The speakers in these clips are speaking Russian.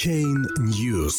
Блокчейн News.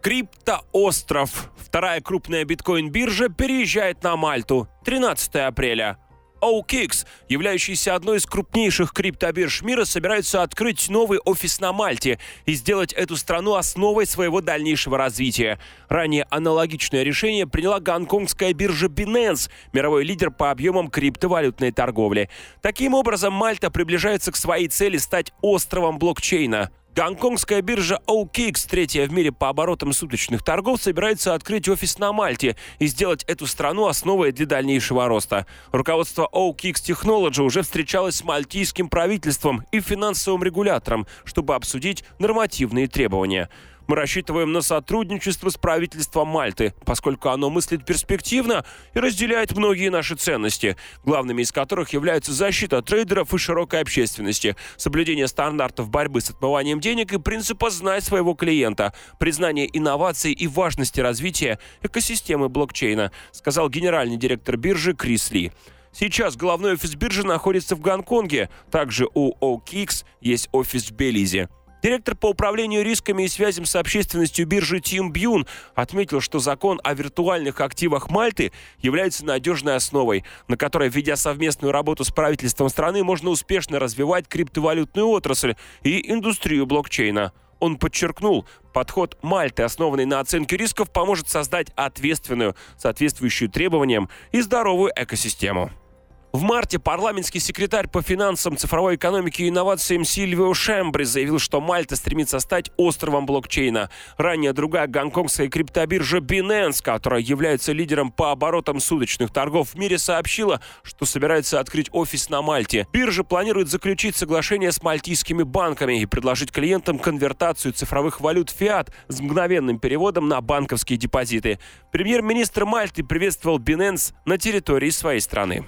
Криптоостров. Вторая крупная биткоин-биржа переезжает на Мальту 13 апреля. OKX, являющийся одной из крупнейших криптобирж мира, собирается открыть новый офис на Мальте и сделать эту страну основой своего дальнейшего развития. Ранее аналогичное решение приняла гонконгская биржа Binance, мировой лидер по объемам криптовалютной торговли. Таким образом, Мальта приближается к своей цели стать островом блокчейна. Гонконгская биржа OKX, третья в мире по оборотам суточных торгов, собирается открыть офис на Мальте и сделать эту страну основой для дальнейшего роста. Руководство OKX Technology уже встречалось с мальтийским правительством и финансовым регулятором, чтобы обсудить нормативные требования. Мы рассчитываем на сотрудничество с правительством Мальты, поскольку оно мыслит перспективно и разделяет многие наши ценности, главными из которых являются защита трейдеров и широкой общественности, соблюдение стандартов борьбы с отмыванием денег и принципа «знать своего клиента», признание инноваций и важности развития экосистемы блокчейна, сказал генеральный директор биржи Крис Ли. Сейчас главной офис биржи находится в Гонконге. Также у OKX есть офис в Белизе. Директор по управлению рисками и связям с общественностью биржи Тим Бьюн отметил, что закон о виртуальных активах Мальты является надежной основой, на которой, ведя совместную работу с правительством страны, можно успешно развивать криптовалютную отрасль и индустрию блокчейна. Он подчеркнул, подход Мальты, основанный на оценке рисков, поможет создать ответственную, соответствующую требованиям и здоровую экосистему. В марте парламентский секретарь по финансам, цифровой экономике и инновациям Сильвио Шембри заявил, что Мальта стремится стать островом блокчейна. Ранее другая гонконгская криптобиржа Binance, которая является лидером по оборотам суточных торгов в мире, сообщила, что собирается открыть офис на Мальте. Биржа планирует заключить соглашение с мальтийскими банками и предложить клиентам конвертацию цифровых валют фиат с мгновенным переводом на банковские депозиты. Премьер-министр Мальты приветствовал Binance на территории своей страны.